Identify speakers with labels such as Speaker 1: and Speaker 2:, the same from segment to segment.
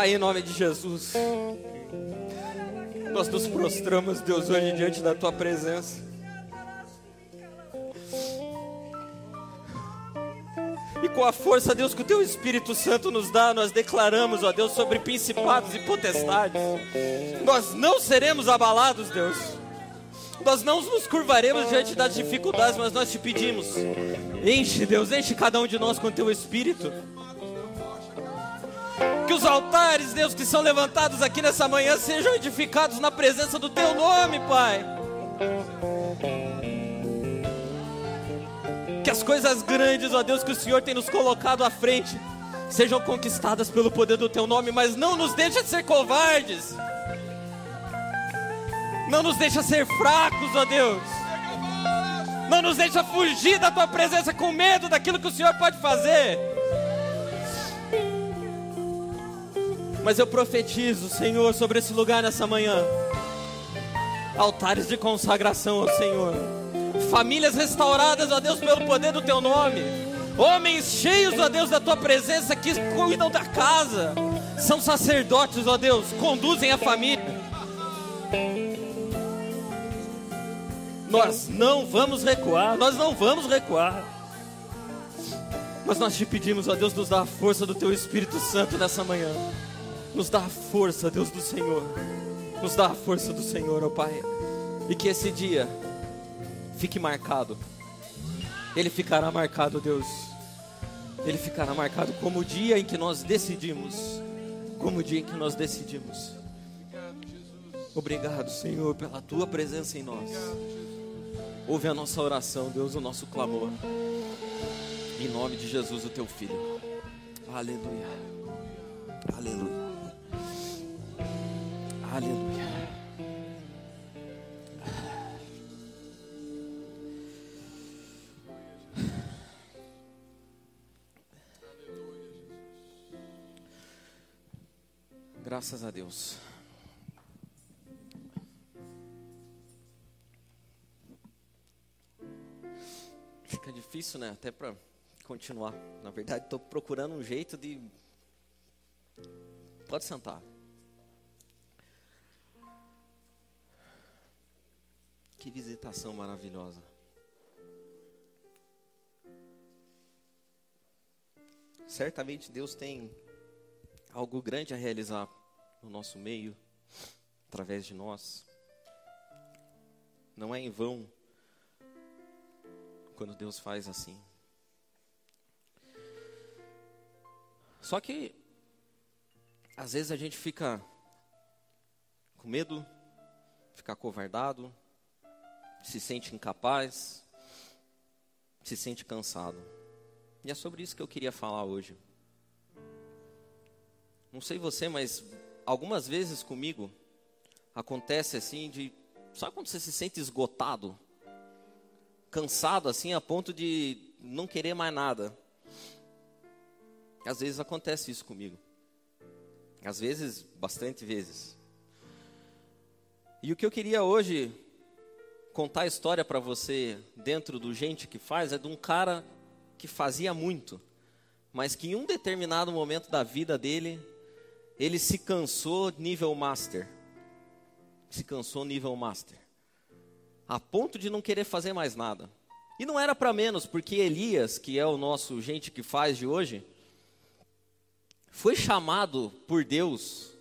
Speaker 1: Pai, em nome de Jesus, nós nos prostramos, Deus, hoje diante da Tua presença. E com a força, Deus, que o Teu Espírito Santo nos dá, nós declaramos, ó Deus, sobre principados e potestades. Nós não seremos abalados, Deus. Nós não nos curvaremos diante das dificuldades, mas nós te pedimos. Enche, Deus, enche cada um de nós com Teu Espírito. Os altares, Deus, que são levantados aqui nessa manhã sejam edificados na presença do Teu nome, Pai. Que as coisas grandes, ó Deus, que o Senhor tem nos colocado à frente, sejam conquistadas pelo poder do Teu nome, mas não nos deixe ser covardes. Não nos deixa ser fracos, ó Deus. Não nos deixa fugir da Tua presença com medo daquilo que o Senhor pode fazer. Mas eu profetizo, Senhor, sobre esse lugar nessa manhã. Altares de consagração ao Senhor. Famílias restauradas, ó Deus, pelo poder do teu nome. Homens cheios, ó Deus, da tua presença que cuidam da casa. São sacerdotes, ó Deus, conduzem a família. Nós não vamos recuar, nós não vamos recuar. Mas nós te pedimos, ó Deus, nos dá a força do teu Espírito Santo nessa manhã. Nos dá a força, Deus do Senhor. Nos dá a força do Senhor, ó Pai. E que esse dia fique marcado. Ele ficará marcado, Deus. Ele ficará marcado como o dia em que nós decidimos. Como o dia em que nós decidimos. Obrigado, Senhor, pela tua presença em nós. Ouve a nossa oração, Deus, o nosso clamor. Em nome de Jesus, o teu filho. Aleluia. Aleluia. Aleluia. Graças a Deus. Fica difícil, né? Até para continuar. Na verdade, estou procurando um jeito de. Pode sentar. Que visitação maravilhosa. Certamente Deus tem algo grande a realizar no nosso meio, através de nós. Não é em vão quando Deus faz assim. Só que às vezes a gente fica com medo, fica covardado, se sente incapaz, se sente cansado. E é sobre isso que eu queria falar hoje. Não sei você, mas algumas vezes comigo acontece assim de, sabe quando você se sente esgotado, cansado assim a ponto de não querer mais nada? Às vezes acontece isso comigo. Às vezes, bastante vezes. E o que eu queria hoje contar a história para você dentro do gente que faz é de um cara que fazia muito, mas que em um determinado momento da vida dele, ele se cansou nível master. Se cansou nível master. A ponto de não querer fazer mais nada. E não era para menos, porque Elias, que é o nosso gente que faz de hoje, foi chamado por Deus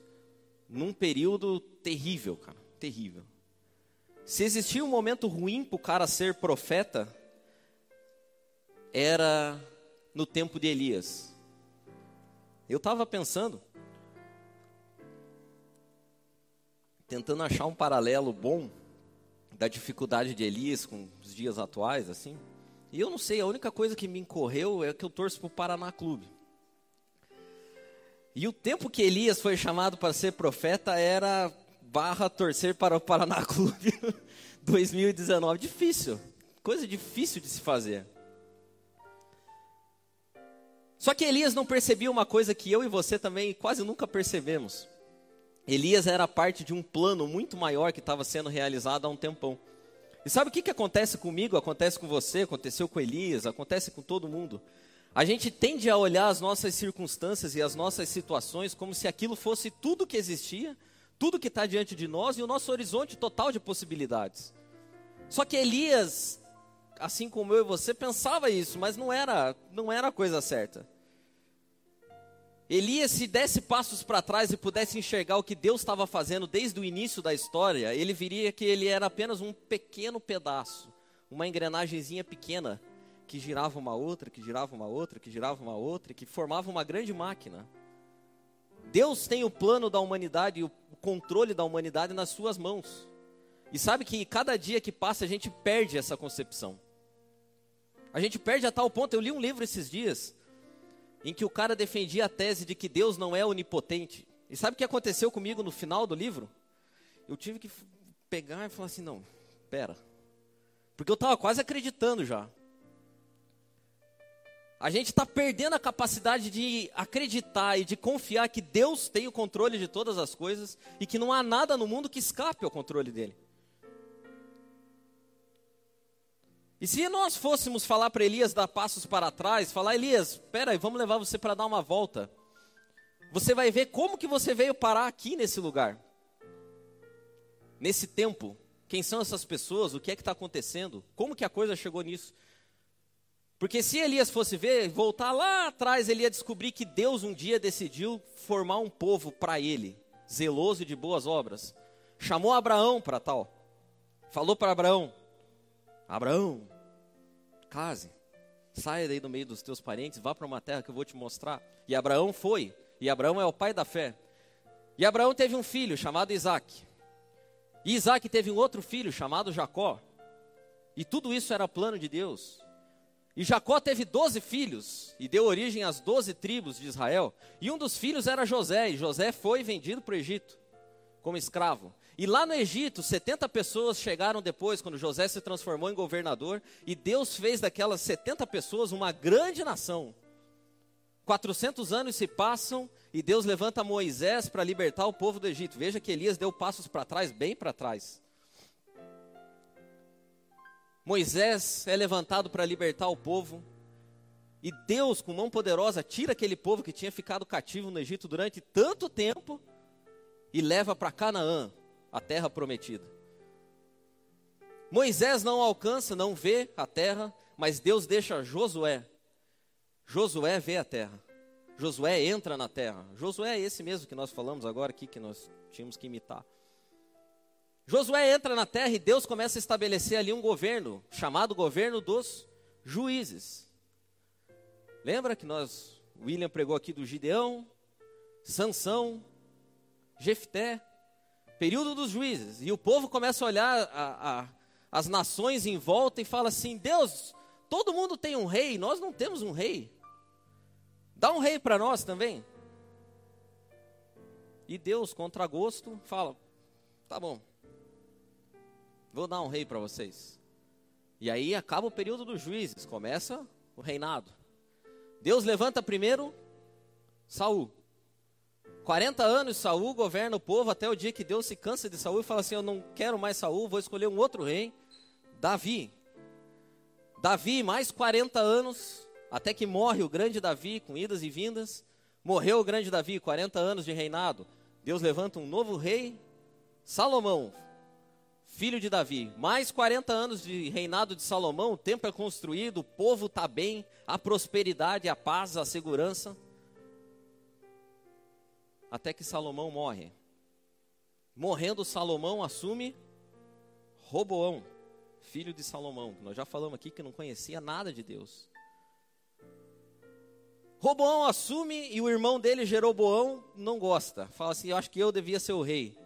Speaker 1: num período terrível, cara, terrível. Se existia um momento ruim para o cara ser profeta, era no tempo de Elias. Eu estava pensando, tentando achar um paralelo bom da dificuldade de Elias com os dias atuais, assim. E eu não sei, a única coisa que me incorreu é que eu torço para o Paraná Clube. E o tempo que Elias foi chamado para ser profeta era barra torcer para o Paraná Clube 2019. Difícil, coisa difícil de se fazer. Só que Elias não percebia uma coisa que eu e você também quase nunca percebemos. Elias era parte de um plano muito maior que estava sendo realizado há um tempão. E sabe o que, que acontece comigo, acontece com você, aconteceu com Elias, acontece com todo mundo? A gente tende a olhar as nossas circunstâncias e as nossas situações como se aquilo fosse tudo que existia, tudo que está diante de nós e o nosso horizonte total de possibilidades. Só que Elias, assim como eu e você, pensava isso, mas não era, não era a coisa certa. Elias, se desse passos para trás e pudesse enxergar o que Deus estava fazendo desde o início da história, ele viria que ele era apenas um pequeno pedaço, uma engrenagemzinha pequena que girava uma outra, que girava uma outra, que girava uma outra, que formava uma grande máquina. Deus tem o plano da humanidade e o controle da humanidade nas suas mãos. E sabe que cada dia que passa a gente perde essa concepção. A gente perde a tal ponto. Eu li um livro esses dias em que o cara defendia a tese de que Deus não é onipotente. E sabe o que aconteceu comigo no final do livro? Eu tive que pegar e falar assim: não, pera. Porque eu estava quase acreditando já. A gente está perdendo a capacidade de acreditar e de confiar que Deus tem o controle de todas as coisas e que não há nada no mundo que escape ao controle dele. E se nós fôssemos falar para Elias dar passos para trás, falar, Elias, espera aí, vamos levar você para dar uma volta. Você vai ver como que você veio parar aqui nesse lugar. Nesse tempo. Quem são essas pessoas? O que é que está acontecendo? Como que a coisa chegou nisso? Porque se Elias fosse ver, voltar lá atrás, ele ia descobrir que Deus um dia decidiu formar um povo para ele, zeloso e de boas obras. Chamou Abraão para tal. Falou para Abraão: Abraão, case, saia daí do meio dos teus parentes, vá para uma terra que eu vou te mostrar. E Abraão foi, e Abraão é o pai da fé. E Abraão teve um filho chamado Isaac. E Isaac teve um outro filho chamado Jacó. E tudo isso era plano de Deus. E Jacó teve doze filhos e deu origem às doze tribos de Israel. E um dos filhos era José, e José foi vendido para o Egito como escravo. E lá no Egito, 70 pessoas chegaram depois, quando José se transformou em governador, e Deus fez daquelas 70 pessoas uma grande nação. 400 anos se passam e Deus levanta Moisés para libertar o povo do Egito. Veja que Elias deu passos para trás, bem para trás. Moisés é levantado para libertar o povo. E Deus, com mão poderosa, tira aquele povo que tinha ficado cativo no Egito durante tanto tempo e leva para Canaã, a terra prometida. Moisés não alcança, não vê a terra, mas Deus deixa Josué. Josué vê a terra. Josué entra na terra. Josué é esse mesmo que nós falamos agora aqui, que nós tínhamos que imitar. Josué entra na terra e Deus começa a estabelecer ali um governo, chamado governo dos juízes. Lembra que nós, William pregou aqui do Gideão, Sansão, Jefté, período dos juízes, e o povo começa a olhar a, a, as nações em volta e fala assim: Deus, todo mundo tem um rei, nós não temos um rei. Dá um rei para nós também. E Deus, contra gosto, fala: Tá bom, vou dar um rei para vocês. E aí acaba o período dos juízes, começa o reinado. Deus levanta primeiro Saul. 40 anos Saul governa o povo até o dia que Deus se cansa de Saul e fala assim: Eu não quero mais Saul, vou escolher um outro rei, Davi. Davi, mais 40 anos, até que morre o grande Davi, com idas e vindas. Morreu o grande Davi, 40 anos de reinado. Deus levanta um novo rei, Salomão, filho de Davi. Mais 40 anos de reinado de Salomão, o templo é construído, o povo está bem, a prosperidade, a paz, a segurança até que Salomão morre. Morrendo Salomão assume Roboão, filho de Salomão. Nós já falamos aqui que não conhecia nada de Deus. Roboão assume e o irmão dele, Jeroboão, não gosta. Fala assim: Eu acho que eu devia ser o rei.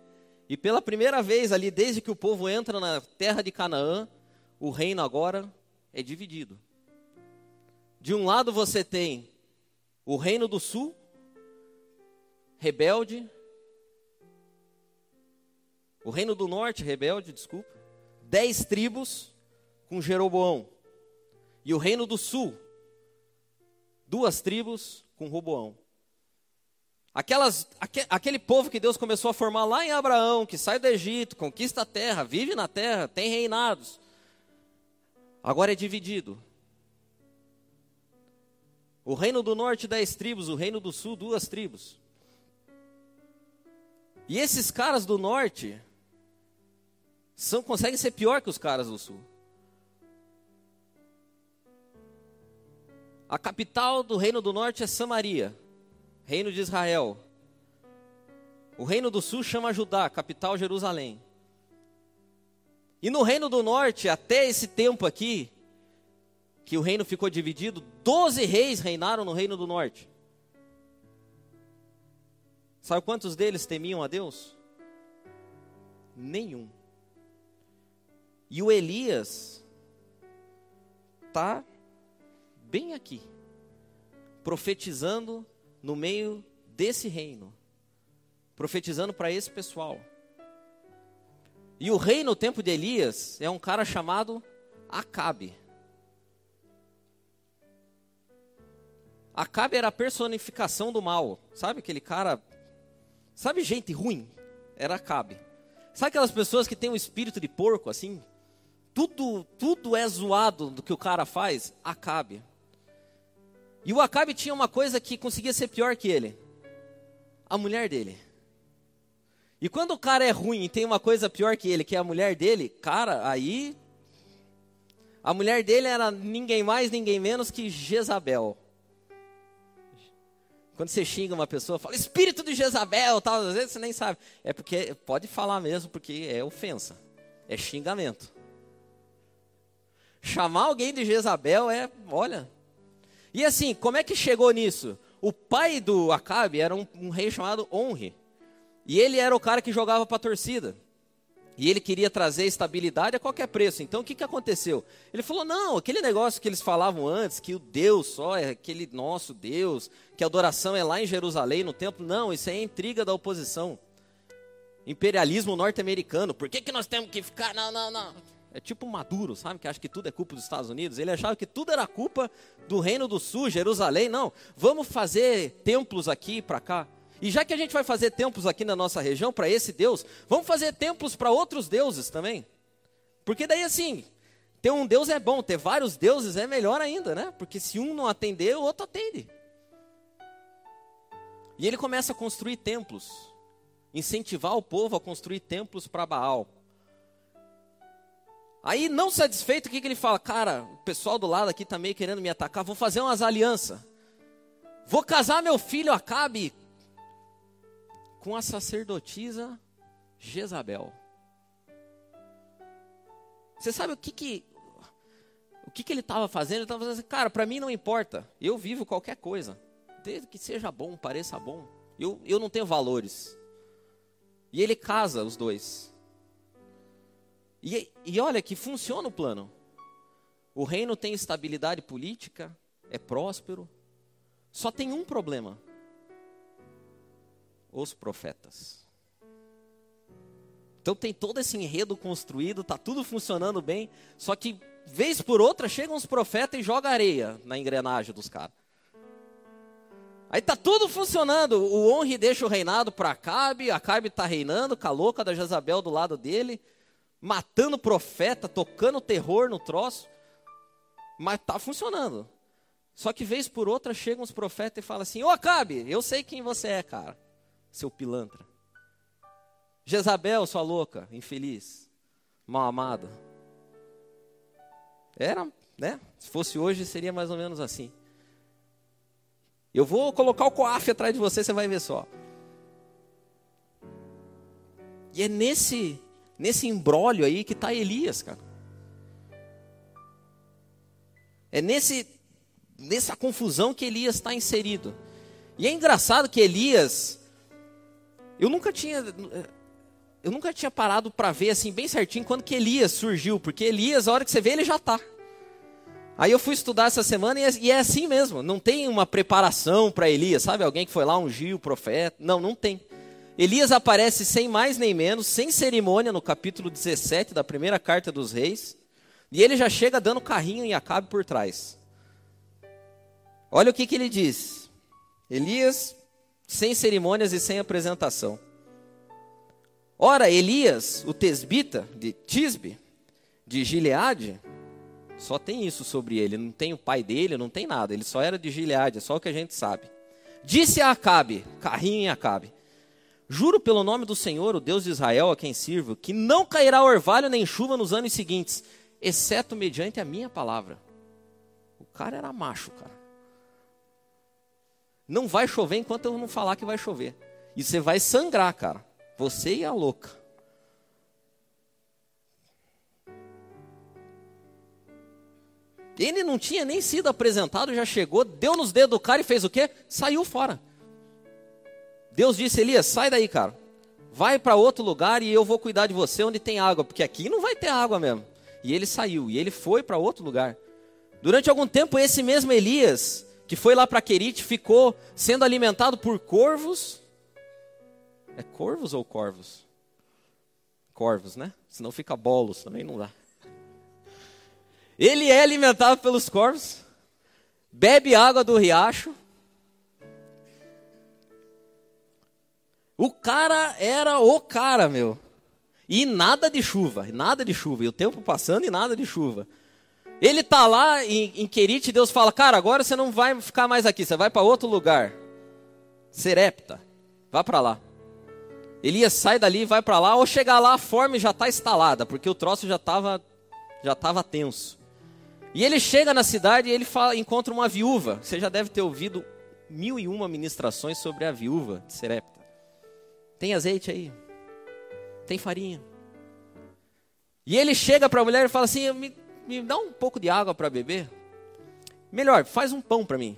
Speaker 1: E pela primeira vez ali, desde que o povo entra na terra de Canaã, o reino agora é dividido. De um lado você tem o reino do sul, rebelde. O reino do norte, rebelde, desculpa. Dez tribos com Jeroboão. E o reino do sul, duas tribos com Roboão. Aquelas, aquele povo que Deus começou a formar lá em Abraão, que sai do Egito, conquista a terra, vive na terra, tem reinados. Agora é dividido. O reino do norte, dez tribos. O reino do sul, duas tribos. E esses caras do norte são, conseguem ser pior que os caras do sul. A capital do reino do norte é Samaria, reino de Israel. O reino do sul chama Judá, capital Jerusalém. E no reino do norte, até esse tempo aqui, que o reino ficou dividido, doze reis reinaram no reino do norte. Sabe quantos deles temiam a Deus? Nenhum. E o Elias está bem aqui, profetizando no meio desse reino, profetizando para esse pessoal. E o rei no tempo de Elias é um cara chamado Acabe. Acabe era a personificação do mal. Sabe aquele cara. Sabe gente ruim? Era Acabe. Sabe aquelas pessoas que têm um espírito de porco assim? Tudo, tudo é zoado do que o cara faz? Acabe. E o Acabe tinha uma coisa que conseguia ser pior que ele: a mulher dele. E quando o cara é ruim e tem uma coisa pior que ele, que é a mulher dele, cara, aí. A mulher dele era ninguém mais, ninguém menos que Jezabel. Quando você xinga uma pessoa, fala espírito de Jezabel, tal, às vezes você nem sabe. É porque pode falar mesmo, porque é ofensa, é xingamento. Chamar alguém de Jezabel é, olha, e assim, como é que chegou nisso? O pai do Acabe era um, um rei chamado Onre. E ele era o cara que jogava para a torcida. E ele queria trazer estabilidade a qualquer preço. Então o que, que aconteceu? Ele falou: não, aquele negócio que eles falavam antes, que o Deus só é aquele nosso Deus, que a adoração é lá em Jerusalém, no templo, não, isso é intriga da oposição. Imperialismo norte-americano, por que, que nós temos que ficar. Não, não, não. É tipo Maduro, sabe? Que acha que tudo é culpa dos Estados Unidos. Ele achava que tudo era culpa do Reino do Sul, Jerusalém. Não, vamos fazer templos aqui para cá. E já que a gente vai fazer templos aqui na nossa região para esse Deus, vamos fazer templos para outros deuses também. Porque daí assim, ter um Deus é bom, ter vários deuses é melhor ainda, né? Porque se um não atender, o outro atende. E ele começa a construir templos, incentivar o povo a construir templos para Baal, Aí, não satisfeito, o que, que ele fala? Cara, o pessoal do lado aqui está meio querendo me atacar, vou fazer umas alianças. Vou casar meu filho Acabe com a sacerdotisa Jezabel. Você sabe o que que o que, que ele estava fazendo? Ele estava fazendo assim, cara, para mim não importa. Eu vivo qualquer coisa, desde que seja bom, pareça bom. Eu, eu não tenho valores. E ele casa os dois. E, e olha que funciona o plano. O reino tem estabilidade política, é próspero. Só tem um problema: os profetas. Então tem todo esse enredo construído, tá tudo funcionando bem, só que vez por outra chegam os profetas e joga areia na engrenagem dos caras. Aí tá tudo funcionando. O Honre deixa o reinado para Acabe, Acabe tá reinando, com a louca da Jezabel do lado dele matando profeta, tocando terror no troço, mas tá funcionando. Só que vez por outra chegam os profetas e falam assim: Ô Acabe, eu sei quem você é, cara, seu pilantra. Jezabel, sua louca, infeliz, mal amada. Era, né? Se fosse hoje, seria mais ou menos assim. Eu vou colocar o coaf atrás de você, você vai ver só. E é nesse nesse embrólio aí que está Elias, cara. É nesse, nessa confusão que Elias está inserido. E é engraçado que Elias, eu nunca tinha, eu nunca tinha parado para ver assim bem certinho quando que Elias surgiu, porque Elias, a hora que você vê, ele já está. Aí eu fui estudar essa semana e é, e é assim mesmo. Não tem uma preparação para Elias, sabe? Alguém que foi lá ungir o profeta. Não, não tem. Elias aparece sem mais nem menos, sem cerimônia, no capítulo 17 da primeira carta dos reis. E ele já chega dando carrinho em Acabe por trás. Olha o que, que ele diz. Elias, sem cerimônias e sem apresentação. Ora, Elias, o tesbita de Tisbe, de Gileade, Só tem isso sobre ele. Não tem o pai dele, não tem nada. Ele só era de Gileade, é só o que a gente sabe. Disse a Acabe, carrinho em Acabe: Juro pelo nome do Senhor, o Deus de Israel, a quem sirvo, que não cairá orvalho nem chuva nos anos seguintes, exceto mediante a minha palavra. O cara era macho, cara. Não vai chover enquanto eu não falar que vai chover. E você vai sangrar, cara. Você e a louca. Ele não tinha nem sido apresentado, já chegou, deu nos dedos do cara e fez o quê? Saiu fora. Deus disse, Elias, sai daí, cara. Vai para outro lugar e eu vou cuidar de você onde tem água, porque aqui não vai ter água mesmo. E ele saiu, e ele foi para outro lugar. Durante algum tempo, esse mesmo Elias, que foi lá para Querite, ficou sendo alimentado por corvos. É corvos ou corvos? Corvos, né? Senão fica bolos, também não dá. Ele é alimentado pelos corvos, bebe água do riacho. O cara era o cara, meu. E nada de chuva, nada de chuva. E o tempo passando e nada de chuva. Ele tá lá em, em Querite Deus fala: Cara, agora você não vai ficar mais aqui, você vai para outro lugar. Serepta, vá para lá. Elias sai dali vai para lá, ou chegar lá a forma já está instalada, porque o troço já estava já tava tenso. E ele chega na cidade e ele fala, encontra uma viúva. Você já deve ter ouvido mil e uma ministrações sobre a viúva de Serepta. Tem azeite aí? Tem farinha? E ele chega para a mulher e fala assim: me, me dá um pouco de água para beber. Melhor, faz um pão para mim.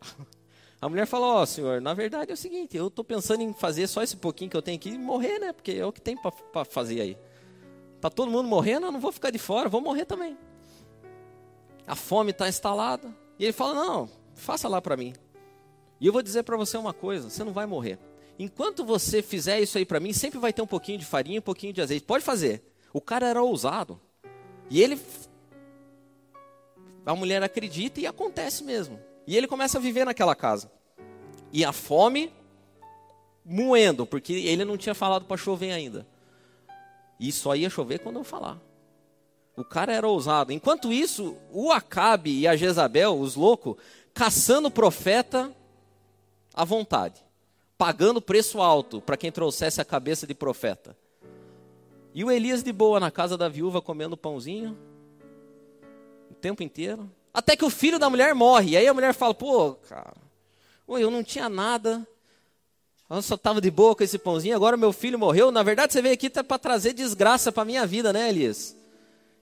Speaker 1: A mulher fala: Ó, oh, senhor, na verdade é o seguinte, eu estou pensando em fazer só esse pouquinho que eu tenho aqui e morrer, né? Porque é o que tem para fazer aí. Está todo mundo morrendo, eu não vou ficar de fora, vou morrer também. A fome está instalada. E ele fala: Não, faça lá para mim. E eu vou dizer para você uma coisa: você não vai morrer. Enquanto você fizer isso aí para mim, sempre vai ter um pouquinho de farinha, um pouquinho de azeite. Pode fazer. O cara era ousado. E ele. A mulher acredita e acontece mesmo. E ele começa a viver naquela casa. E a fome moendo, porque ele não tinha falado para chover ainda. E só ia chover quando eu falar. O cara era ousado. Enquanto isso, o Acabe e a Jezabel, os loucos, caçando o profeta à vontade, pagando preço alto para quem trouxesse a cabeça de profeta. E o Elias de boa na casa da viúva comendo pãozinho o tempo inteiro, até que o filho da mulher morre. E aí a mulher fala: "Pô, cara, eu não tinha nada, eu só estava de boa com esse pãozinho, agora meu filho morreu. Na verdade, você veio aqui tá para trazer desgraça para minha vida, né, Elias?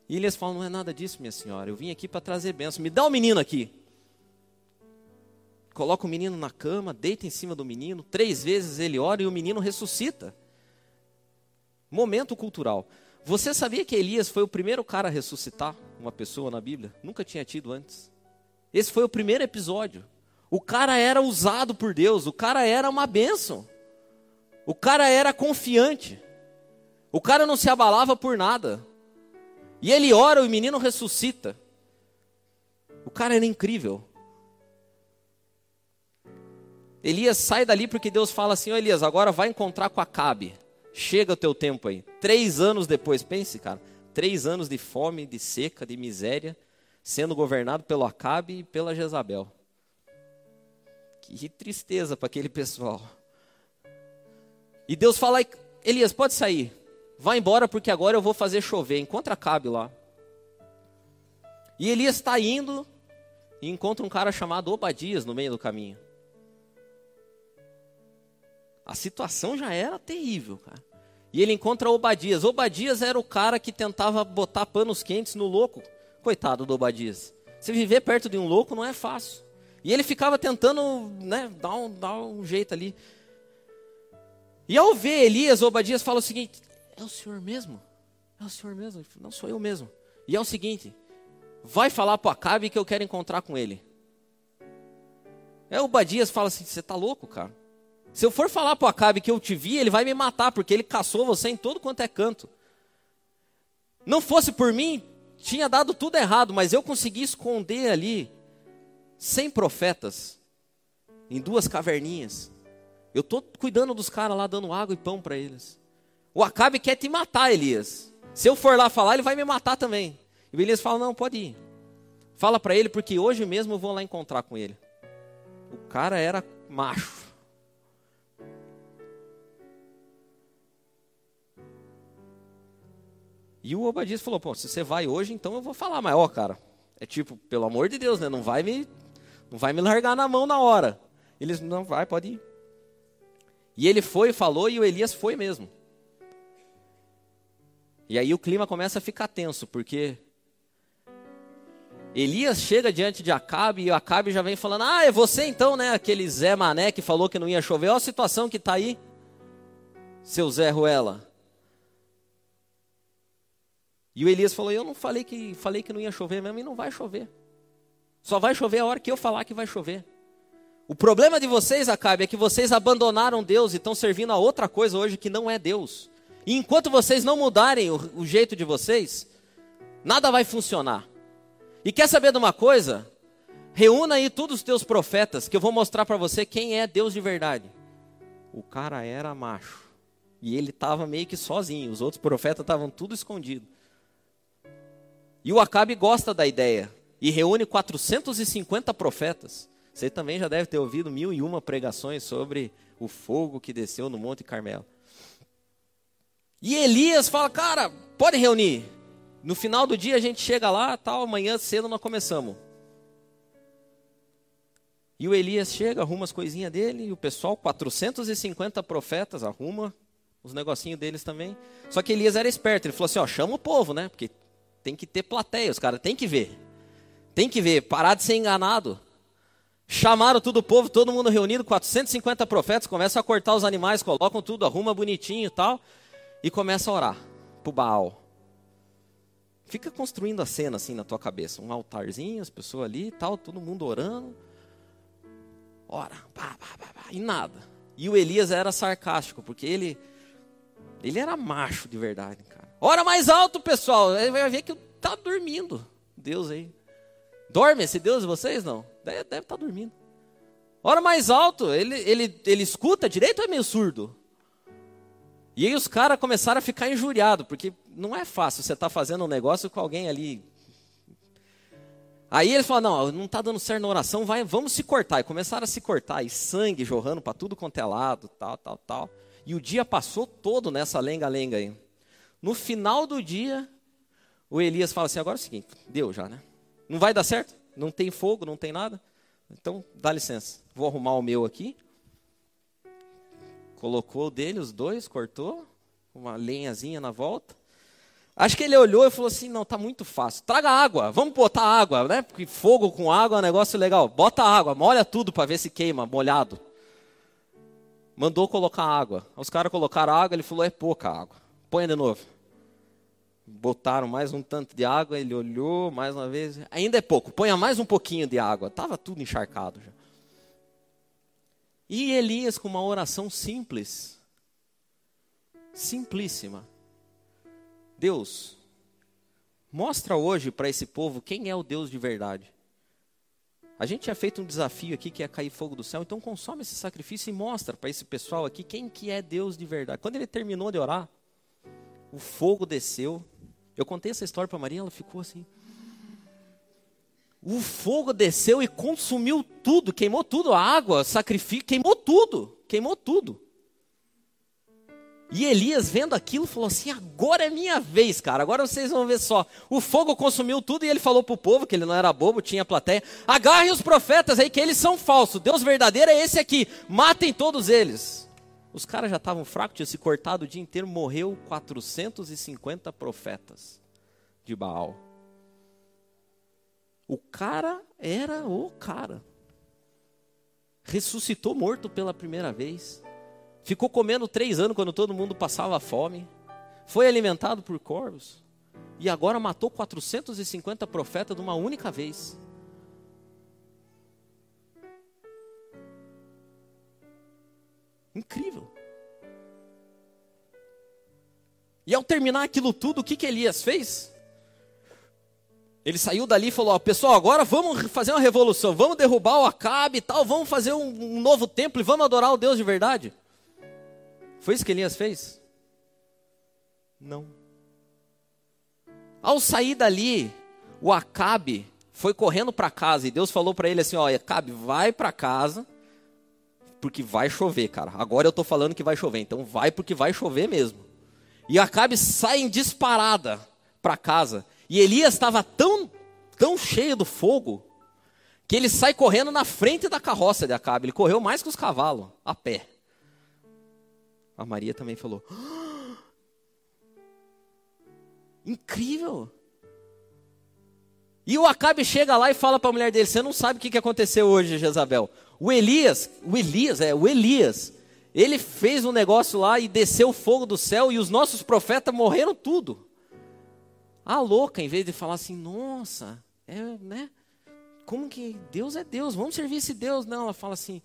Speaker 1: E Elias fala: Não é nada disso, minha senhora. Eu vim aqui para trazer bênção. Me dá o um menino aqui. Coloca o menino na cama, deita em cima do menino. Três vezes ele ora e o menino ressuscita. Momento cultural. Você sabia que Elias foi o primeiro cara a ressuscitar uma pessoa na Bíblia? Nunca tinha tido antes. Esse foi o primeiro episódio. O cara era usado por Deus, o cara era uma bênção. O cara era confiante. O cara não se abalava por nada. E ele ora, o menino ressuscita. O cara era incrível. Elias sai dali porque Deus fala assim: Ô Elias, agora vai encontrar com Acabe. Chega o teu tempo aí. Três anos depois, pense, cara. Três anos de fome, de seca, de miséria, sendo governado pelo Acabe e pela Jezabel. Que tristeza para aquele pessoal. E Deus fala: Elias, pode sair. Vai embora porque agora eu vou fazer chover. Encontra Cabe lá. E Elias está indo e encontra um cara chamado Obadias no meio do caminho. A situação já era terrível, cara. E ele encontra Obadias. Obadias era o cara que tentava botar panos quentes no louco. Coitado do Obadias. Se viver perto de um louco não é fácil. E ele ficava tentando né, dar, um, dar um jeito ali. E ao ver Elias, Obadias fala o seguinte: É o senhor mesmo? É o senhor mesmo? Não sou eu mesmo. E é o seguinte: Vai falar para Acabe que eu quero encontrar com ele. É Obadias fala assim: Você está louco, cara? Se eu for falar para Acabe que eu te vi, ele vai me matar, porque ele caçou você em todo quanto é canto. Não fosse por mim, tinha dado tudo errado, mas eu consegui esconder ali 100 profetas em duas caverninhas. Eu estou cuidando dos caras lá, dando água e pão para eles. O Acabe quer te matar, Elias. Se eu for lá falar, ele vai me matar também. E o Elias fala: Não, pode ir. Fala para ele, porque hoje mesmo eu vou lá encontrar com ele. O cara era macho. E o Obadias falou: Pô, se você vai hoje, então eu vou falar. Mas, ó, cara, é tipo, pelo amor de Deus, né? Não vai me, não vai me largar na mão na hora. Eles, não vai, pode ir. E ele foi, falou, e o Elias foi mesmo. E aí o clima começa a ficar tenso, porque Elias chega diante de Acabe e Acabe já vem falando: Ah, é você então, né? Aquele Zé Mané que falou que não ia chover. Olha a situação que está aí, seu Zé Ruela. E o Elias falou: Eu não falei que, falei que não ia chover mesmo e não vai chover. Só vai chover a hora que eu falar que vai chover. O problema de vocês, Acabe, é que vocês abandonaram Deus e estão servindo a outra coisa hoje que não é Deus. E enquanto vocês não mudarem o, o jeito de vocês, nada vai funcionar. E quer saber de uma coisa? Reúna aí todos os teus profetas, que eu vou mostrar para você quem é Deus de verdade. O cara era macho. E ele estava meio que sozinho. Os outros profetas estavam tudo escondido. E o Acabe gosta da ideia. E reúne 450 profetas. Você também já deve ter ouvido mil e uma pregações sobre o fogo que desceu no Monte Carmelo. E Elias fala, cara, pode reunir. No final do dia a gente chega lá, tal, amanhã cedo nós começamos. E o Elias chega, arruma as coisinhas dele, e o pessoal, 450 profetas, arruma os negocinhos deles também. Só que Elias era esperto, ele falou assim, ó, chama o povo, né? Porque tem que ter plateia, os caras tem que ver. Tem que ver, parar de ser enganado. Chamaram todo o povo, todo mundo reunido, 450 profetas, começam a cortar os animais, colocam tudo, arruma bonitinho e tal, e começa a orar pro Baal. Fica construindo a cena assim na tua cabeça. Um altarzinho, as pessoas ali e tal, todo mundo orando. Ora, pá, pá, pá, e nada. E o Elias era sarcástico, porque ele ele era macho de verdade. Ora mais alto, pessoal. Ele vai ver que tá dormindo. Deus aí. Dorme esse Deus de vocês? Não. Deve, estar tá dormindo. Ora mais alto. Ele, ele, ele escuta direito ou é meio surdo? E aí os caras começaram a ficar injuriados, porque não é fácil você estar tá fazendo um negócio com alguém ali. Aí eles falaram, não, não está dando certo na oração, vai, vamos se cortar. E começaram a se cortar, e sangue jorrando para tudo quanto é lado, tal, tal, tal. E o dia passou todo nessa lenga-lenga aí. No final do dia, o Elias fala assim, agora é o seguinte, deu já, né? Não vai dar certo? Não tem fogo, não tem nada? Então, dá licença, vou arrumar o meu aqui. Colocou o dele, os dois, cortou, uma lenhazinha na volta. Acho que ele olhou e falou assim: não, tá muito fácil. Traga água, vamos botar água, né? Porque fogo com água é um negócio legal. Bota água, molha tudo para ver se queima, molhado. Mandou colocar água. Os caras colocaram água, ele falou: é pouca água. Põe de novo. Botaram mais um tanto de água, ele olhou mais uma vez. Ainda é pouco, ponha mais um pouquinho de água. Tava tudo encharcado já. E Elias, com uma oração simples, simplíssima. Deus, mostra hoje para esse povo quem é o Deus de verdade. A gente tinha feito um desafio aqui que é cair fogo do céu, então consome esse sacrifício e mostra para esse pessoal aqui quem que é Deus de verdade. Quando ele terminou de orar, o fogo desceu. Eu contei essa história para Maria, ela ficou assim, o fogo desceu e consumiu tudo, queimou tudo, a água, sacrifício, queimou tudo, queimou tudo. E Elias, vendo aquilo, falou assim: agora é minha vez, cara. Agora vocês vão ver só. O fogo consumiu tudo e ele falou para o povo, que ele não era bobo, tinha plateia: agarrem os profetas aí, que eles são falsos. Deus verdadeiro é esse aqui. Matem todos eles. Os caras já estavam fracos, tinham se cortado o dia inteiro. Morreu 450 profetas de Baal. O cara era o cara. Ressuscitou morto pela primeira vez. Ficou comendo três anos quando todo mundo passava fome. Foi alimentado por corvos. E agora matou 450 profetas de uma única vez. Incrível. E ao terminar aquilo tudo, o que, que Elias fez? Ele saiu dali e falou: ó, pessoal, agora vamos fazer uma revolução, vamos derrubar o Acabe e tal, vamos fazer um, um novo templo e vamos adorar o Deus de verdade. Foi isso que Elias fez? Não. Ao sair dali, o Acabe foi correndo para casa e Deus falou para ele assim: ó, Acabe, vai para casa, porque vai chover, cara. Agora eu estou falando que vai chover, então vai porque vai chover mesmo. E Acabe sai em disparada para casa. E Elias estava tão, tão cheio do fogo que ele sai correndo na frente da carroça de Acabe. Ele correu mais que os cavalos, a pé. A Maria também falou: ah, Incrível! E o Acabe chega lá e fala para a mulher dele: Você não sabe o que aconteceu hoje, Jezabel. O Elias, o Elias, é, o Elias, ele fez um negócio lá e desceu fogo do céu e os nossos profetas morreram tudo. A louca, em vez de falar assim, nossa, é, né? Como que Deus é Deus, vamos servir esse Deus. Não, ela fala assim,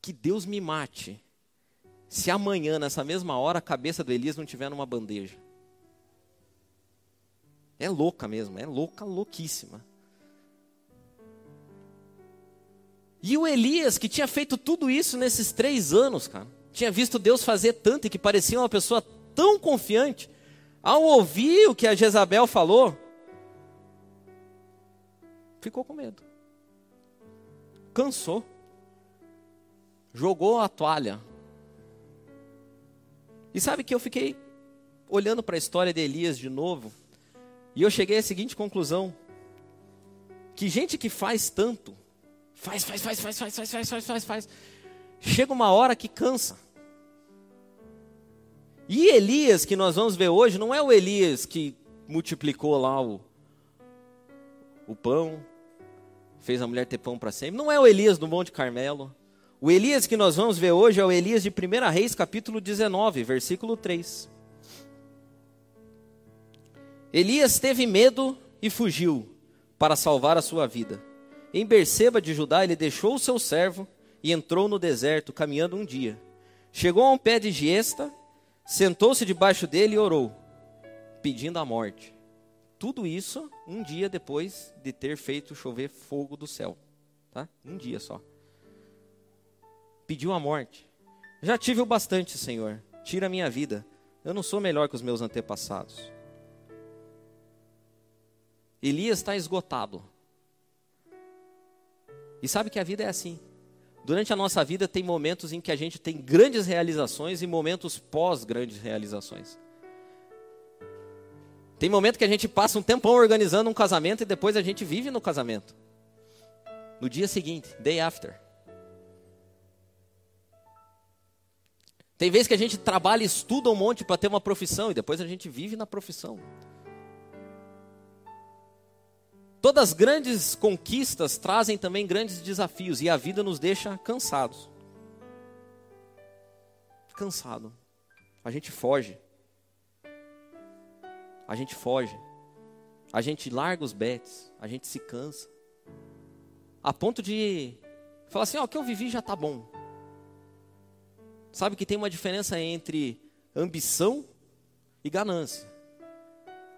Speaker 1: que Deus me mate. Se amanhã, nessa mesma hora, a cabeça do Elias não tiver numa bandeja. É louca mesmo, é louca, louquíssima. E o Elias, que tinha feito tudo isso nesses três anos, cara, tinha visto Deus fazer tanto e que parecia uma pessoa tão confiante, ao ouvir o que a Jezabel falou, ficou com medo. Cansou. Jogou a toalha. E sabe que eu fiquei olhando para a história de Elias de novo, e eu cheguei à seguinte conclusão: que gente que faz tanto, faz, faz, faz, faz, faz, faz, faz, faz, faz, faz, chega uma hora que cansa. E Elias, que nós vamos ver hoje, não é o Elias que multiplicou lá o, o pão, fez a mulher ter pão para sempre. Não é o Elias do Monte Carmelo. O Elias que nós vamos ver hoje é o Elias de 1 Reis, capítulo 19, versículo 3. Elias teve medo e fugiu para salvar a sua vida. Em Berseba de Judá, ele deixou o seu servo e entrou no deserto, caminhando um dia. Chegou a um pé de giesta, sentou-se debaixo dele e orou, pedindo a morte. Tudo isso um dia depois de ter feito chover fogo do céu. Tá? Um dia só. Pediu a morte. Já tive o bastante, Senhor. Tira a minha vida. Eu não sou melhor que os meus antepassados. Elias está esgotado. E sabe que a vida é assim. Durante a nossa vida tem momentos em que a gente tem grandes realizações e momentos pós grandes realizações. Tem momento que a gente passa um tempão organizando um casamento e depois a gente vive no casamento. No dia seguinte, day after. Tem vezes que a gente trabalha e estuda um monte para ter uma profissão e depois a gente vive na profissão. Todas as grandes conquistas trazem também grandes desafios e a vida nos deixa cansados. Cansado. A gente foge. A gente foge. A gente larga os bets. A gente se cansa. A ponto de falar assim: ó, o que eu vivi já tá bom. Sabe que tem uma diferença entre ambição e ganância.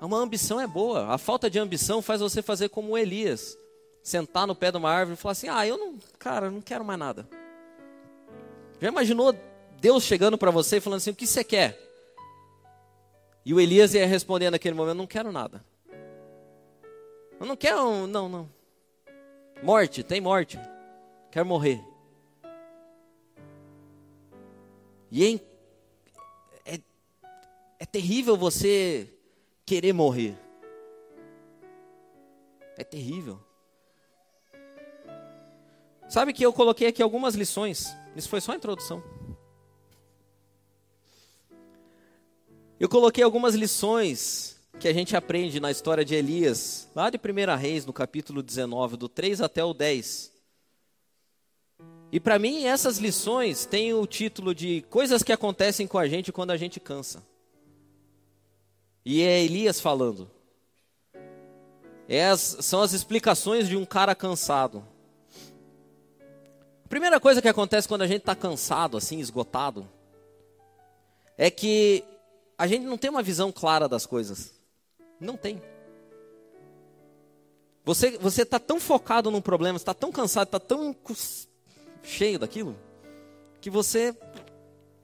Speaker 1: Uma ambição é boa. A falta de ambição faz você fazer como Elias. Sentar no pé de uma árvore e falar assim: Ah, eu não, cara, não quero mais nada. Já imaginou Deus chegando para você e falando assim: O que você quer? E o Elias ia responder naquele momento: Não quero nada. Eu não quero, não, não. Morte, tem morte. Quero morrer. E é, é, é terrível você querer morrer. É terrível. Sabe que eu coloquei aqui algumas lições. Isso foi só a introdução. Eu coloquei algumas lições que a gente aprende na história de Elias, lá de 1 Reis, no capítulo 19, do 3 até o 10. E para mim, essas lições têm o título de Coisas que acontecem com a gente quando a gente cansa. E é Elias falando. É as, são as explicações de um cara cansado. A primeira coisa que acontece quando a gente está cansado, assim, esgotado, é que a gente não tem uma visão clara das coisas. Não tem. Você você está tão focado num problema, está tão cansado, está tão cheio daquilo, que você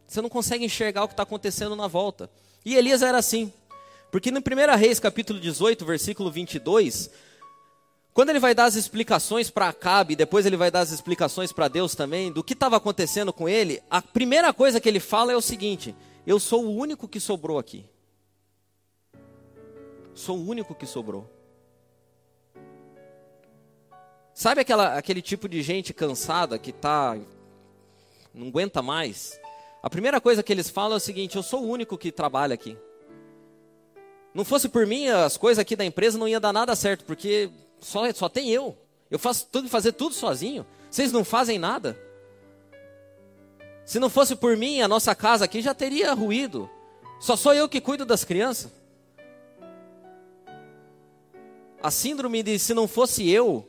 Speaker 1: você não consegue enxergar o que está acontecendo na volta. E Elias era assim. Porque no 1 Reis, capítulo 18, versículo 22, quando ele vai dar as explicações para Acabe, depois ele vai dar as explicações para Deus também, do que estava acontecendo com ele, a primeira coisa que ele fala é o seguinte: Eu sou o único que sobrou aqui. Sou o único que sobrou. Sabe aquela, aquele tipo de gente cansada que tá, não aguenta mais? A primeira coisa que eles falam é o seguinte: Eu sou o único que trabalha aqui. Não fosse por mim, as coisas aqui da empresa não ia dar nada certo, porque só, só tem eu. Eu faço tudo, fazer tudo sozinho. Vocês não fazem nada. Se não fosse por mim, a nossa casa aqui já teria ruído. Só sou eu que cuido das crianças. A síndrome de se não fosse eu,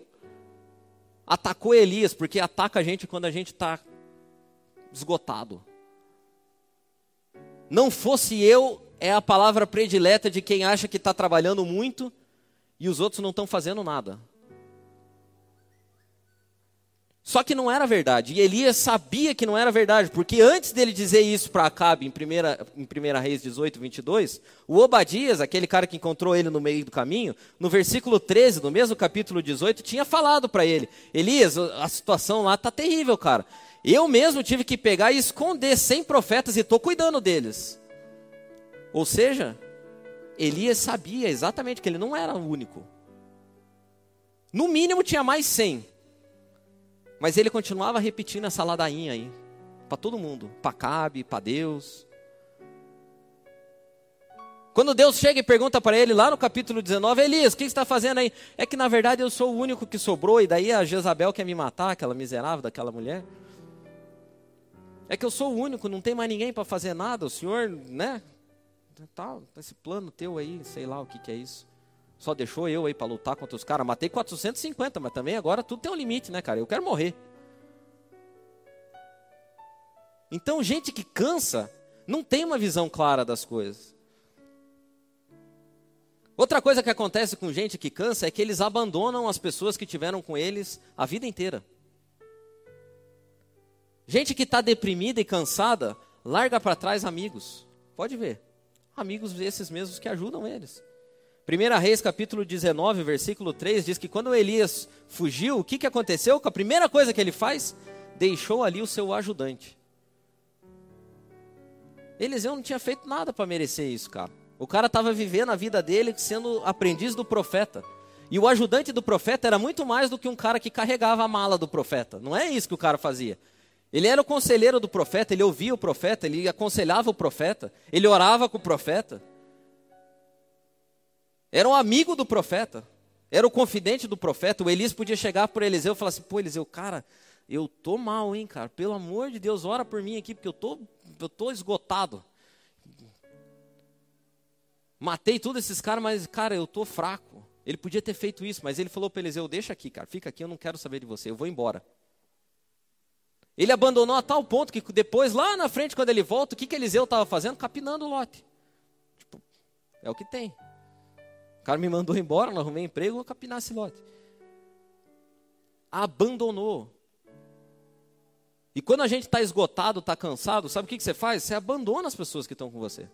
Speaker 1: atacou Elias, porque ataca a gente quando a gente está esgotado. Não fosse eu, é a palavra predileta de quem acha que está trabalhando muito e os outros não estão fazendo nada. Só que não era verdade. E Elias sabia que não era verdade, porque antes dele dizer isso para Acabe, em 1 em primeira Reis 18, 22, o Obadias, aquele cara que encontrou ele no meio do caminho, no versículo 13, no mesmo capítulo 18, tinha falado para ele: Elias, a situação lá está terrível, cara. Eu mesmo tive que pegar e esconder 100 profetas e estou cuidando deles. Ou seja, Elias sabia exatamente que ele não era o único. No mínimo tinha mais 100. Mas ele continuava repetindo essa ladainha aí. Para todo mundo. Para Cabe, para Deus. Quando Deus chega e pergunta para ele lá no capítulo 19, Elias, o que você está fazendo aí? É que na verdade eu sou o único que sobrou, e daí a Jezabel quer me matar, aquela miserável daquela mulher. É que eu sou o único, não tem mais ninguém para fazer nada, o senhor, né? Tal, esse plano teu aí, sei lá o que, que é isso. Só deixou eu aí para lutar contra os caras. Matei 450, mas também agora tudo tem um limite, né, cara? Eu quero morrer. Então, gente que cansa não tem uma visão clara das coisas. Outra coisa que acontece com gente que cansa é que eles abandonam as pessoas que tiveram com eles a vida inteira. Gente que está deprimida e cansada, larga para trás amigos. Pode ver amigos desses mesmos que ajudam eles. 1 Reis capítulo 19, versículo 3 diz que quando Elias fugiu, o que, que aconteceu? A primeira coisa que ele faz, deixou ali o seu ajudante. Eliseu não tinha feito nada para merecer isso, cara. O cara estava vivendo a vida dele sendo aprendiz do profeta. E o ajudante do profeta era muito mais do que um cara que carregava a mala do profeta. Não é isso que o cara fazia. Ele era o conselheiro do profeta, ele ouvia o profeta, ele aconselhava o profeta, ele orava com o profeta. Era um amigo do profeta, era o confidente do profeta. O Elias podia chegar por Eliseu e falar assim: pô, Eliseu, cara, eu tô mal, hein, cara, pelo amor de Deus, ora por mim aqui, porque eu tô, eu tô esgotado. Matei todos esses caras, mas, cara, eu tô fraco. Ele podia ter feito isso, mas ele falou para Eliseu: deixa aqui, cara, fica aqui, eu não quero saber de você, eu vou embora. Ele abandonou a tal ponto que depois, lá na frente, quando ele volta, o que, que Eliseu estava fazendo? Capinando o lote. Tipo, é o que tem. O cara me mandou embora, não arrumei emprego, vou capinar esse lote. Abandonou. E quando a gente está esgotado, está cansado, sabe o que, que você faz? Você abandona as pessoas que estão com você.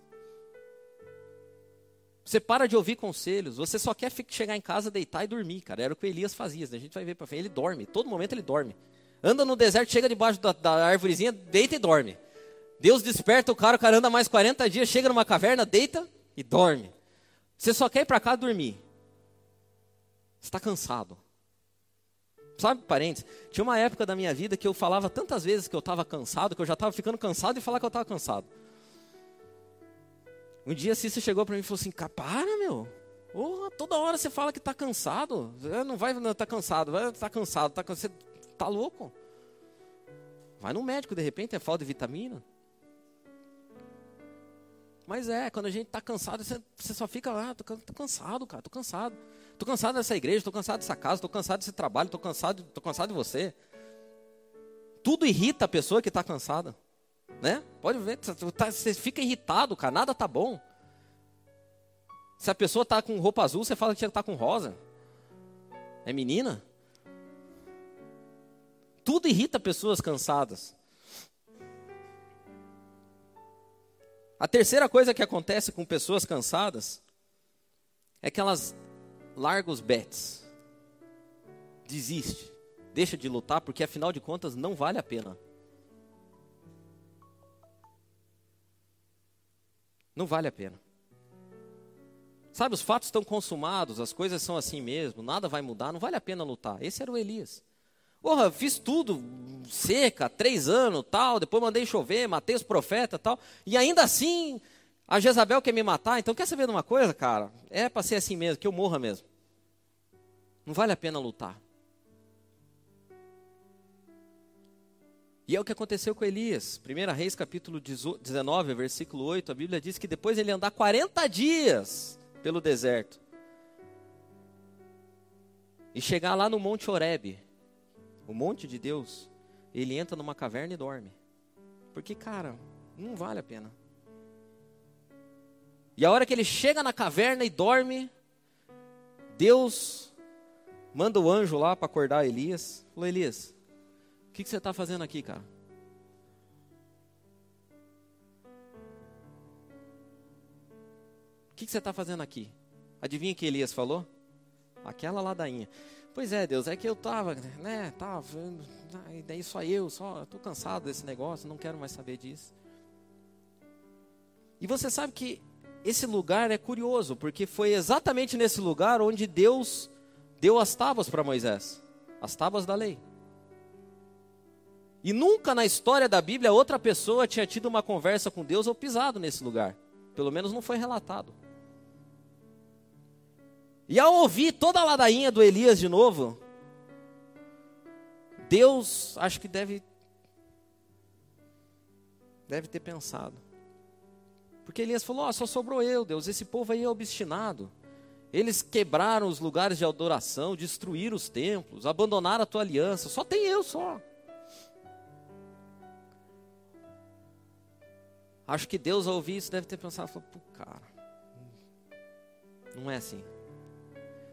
Speaker 1: Você para de ouvir conselhos, você só quer chegar em casa, deitar e dormir, cara. Era o que o Elias fazia, a gente vai ver para frente. Ele dorme, todo momento ele dorme. Anda no deserto, chega debaixo da, da árvorezinha, deita e dorme. Deus desperta o cara, o cara anda mais 40 dias, chega numa caverna, deita e dorme. Você só quer ir para cá dormir. Está cansado. Sabe, parentes, tinha uma época da minha vida que eu falava tantas vezes que eu estava cansado, que eu já estava ficando cansado de falar que eu estava cansado. Um dia a Cícia chegou para mim e falou assim, para meu, oh, toda hora você fala que está cansado, não vai, não, tá cansado, vai, tá cansado, tá cansado, Tá louco? Vai no médico, de repente é falta de vitamina. Mas é, quando a gente está cansado, você, só fica lá, tô, tô, cansado, cara, tô cansado. Tô cansado dessa igreja, tô cansado dessa casa, tô cansado desse trabalho, tô cansado, tô cansado de você. Tudo irrita a pessoa que está cansada. Né? Pode ver, tá, você fica irritado, cara, nada tá bom. Se a pessoa está com roupa azul, você fala que tinha que tá com rosa. É menina? Tudo irrita pessoas cansadas. A terceira coisa que acontece com pessoas cansadas é que elas largam os bets. Desiste. Deixa de lutar, porque afinal de contas não vale a pena. Não vale a pena. Sabe, os fatos estão consumados, as coisas são assim mesmo, nada vai mudar, não vale a pena lutar. Esse era o Elias. Porra, fiz tudo, seca, três anos, tal, depois mandei chover, matei os profetas, tal, e ainda assim a Jezabel quer me matar, então quer saber de uma coisa, cara? É para ser assim mesmo, que eu morra mesmo. Não vale a pena lutar. E é o que aconteceu com Elias. 1 Reis capítulo 19, versículo 8, a Bíblia diz que depois ele andar 40 dias pelo deserto. E chegar lá no Monte Horebe, o monte de Deus, ele entra numa caverna e dorme. Porque, cara, não vale a pena. E a hora que ele chega na caverna e dorme, Deus manda o anjo lá para acordar Elias. Falou, Elias, o que, que você está fazendo aqui, cara? O que, que você está fazendo aqui? Adivinha o que Elias falou? Aquela ladainha. Pois é, Deus, é que eu tava, né, tava, e daí só eu, só, estou cansado desse negócio, não quero mais saber disso. E você sabe que esse lugar é curioso, porque foi exatamente nesse lugar onde Deus deu as tábuas para Moisés as tábuas da lei. E nunca na história da Bíblia outra pessoa tinha tido uma conversa com Deus ou pisado nesse lugar. Pelo menos não foi relatado. E ao ouvir toda a ladainha do Elias de novo, Deus acho que deve deve ter pensado. Porque Elias falou: oh, só sobrou eu, Deus, esse povo aí é obstinado. Eles quebraram os lugares de adoração, destruíram os templos, abandonaram a tua aliança. Só tem eu só. Acho que Deus, ao ouvir isso, deve ter pensado: falou, Pô, cara, não é assim.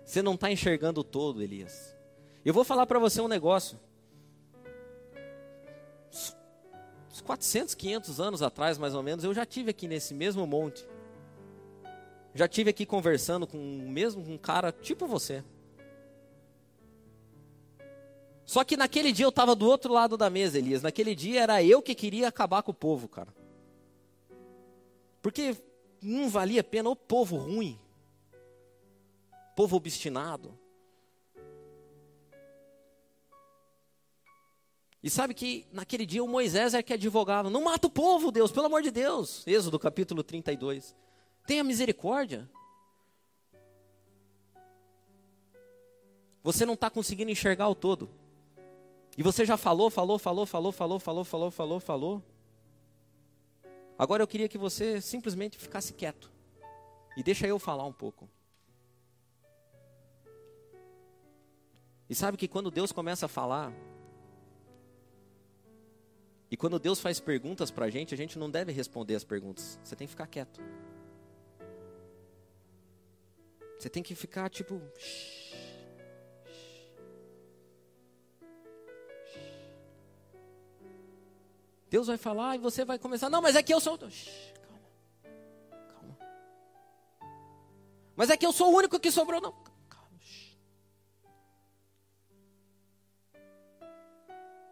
Speaker 1: Você não está enxergando o todo, Elias. Eu vou falar para você um negócio. uns 400, 500 anos atrás, mais ou menos, eu já tive aqui nesse mesmo monte. Já tive aqui conversando com o mesmo um cara tipo você. Só que naquele dia eu estava do outro lado da mesa, Elias. Naquele dia era eu que queria acabar com o povo, cara. Porque não valia a pena o povo ruim, povo obstinado. E sabe que naquele dia o Moisés é que advogava: não mata o povo, Deus, pelo amor de Deus. Êxodo capítulo 32. Tenha misericórdia. Você não está conseguindo enxergar o todo. E você já falou, falou, falou, falou, falou, falou, falou, falou, falou. Agora eu queria que você simplesmente ficasse quieto. E deixa eu falar um pouco. E sabe que quando Deus começa a falar, e quando Deus faz perguntas para a gente, a gente não deve responder as perguntas. Você tem que ficar quieto. Você tem que ficar tipo. Deus vai falar e você vai começar. Não, mas é que eu sou. Calma. Calma. Mas é que eu sou o único que sobrou. Não.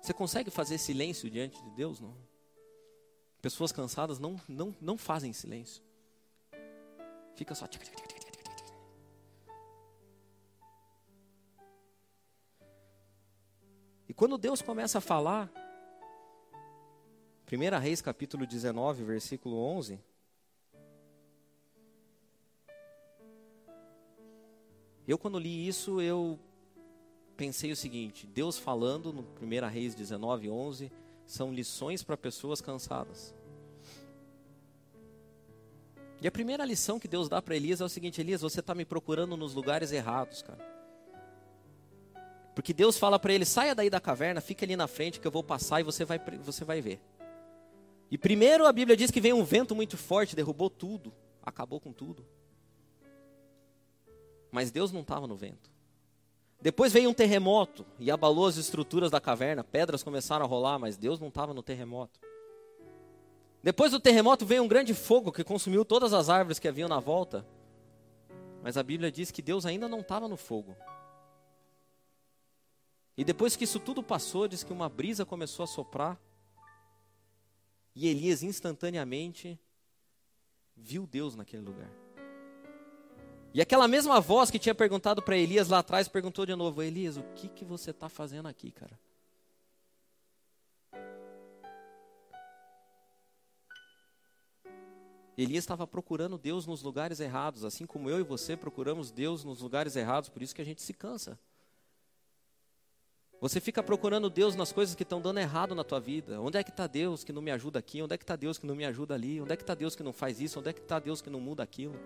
Speaker 1: Você consegue fazer silêncio diante de Deus? Não. Pessoas cansadas não, não, não fazem silêncio. Fica só. E quando Deus começa a falar, 1 Reis capítulo 19, versículo 11. Eu quando li isso, eu pensei o seguinte: Deus falando no 1 Reis 19, 11, são lições para pessoas cansadas. E a primeira lição que Deus dá para Elias é o seguinte: Elias, você está me procurando nos lugares errados, cara. Porque Deus fala para ele: saia daí da caverna, fica ali na frente que eu vou passar e você vai, você vai ver. E primeiro a Bíblia diz que veio um vento muito forte, derrubou tudo, acabou com tudo. Mas Deus não estava no vento. Depois veio um terremoto e abalou as estruturas da caverna. Pedras começaram a rolar, mas Deus não estava no terremoto. Depois do terremoto veio um grande fogo que consumiu todas as árvores que haviam na volta. Mas a Bíblia diz que Deus ainda não estava no fogo. E depois que isso tudo passou, diz que uma brisa começou a soprar. E Elias instantaneamente viu Deus naquele lugar. E aquela mesma voz que tinha perguntado para Elias lá atrás perguntou de novo: Elias, o que, que você está fazendo aqui, cara? Elias estava procurando Deus nos lugares errados, assim como eu e você procuramos Deus nos lugares errados, por isso que a gente se cansa. Você fica procurando Deus nas coisas que estão dando errado na tua vida. Onde é que está Deus que não me ajuda aqui? Onde é que está Deus que não me ajuda ali? Onde é que está Deus que não faz isso? Onde é que está Deus que não muda aquilo?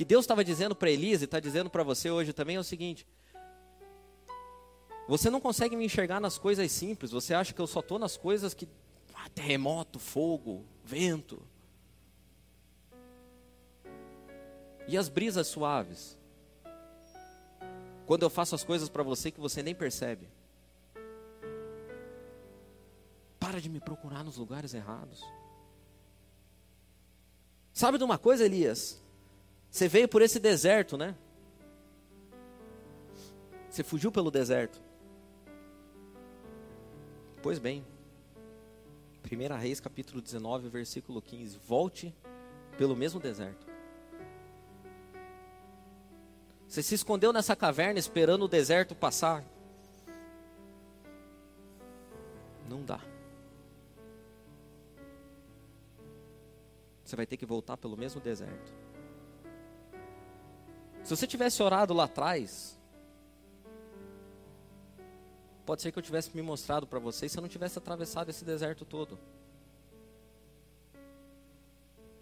Speaker 1: Que Deus estava dizendo para Elias e está dizendo para você hoje também é o seguinte: você não consegue me enxergar nas coisas simples. Você acha que eu só estou nas coisas que ah, terremoto, fogo, vento. E as brisas suaves? Quando eu faço as coisas para você que você nem percebe. Para de me procurar nos lugares errados. Sabe de uma coisa, Elias? Você veio por esse deserto, né? Você fugiu pelo deserto. Pois bem, 1 Reis capítulo 19, versículo 15. Volte pelo mesmo deserto. Você se escondeu nessa caverna esperando o deserto passar. Não dá. Você vai ter que voltar pelo mesmo deserto. Se você tivesse orado lá atrás, pode ser que eu tivesse me mostrado para você se eu não tivesse atravessado esse deserto todo.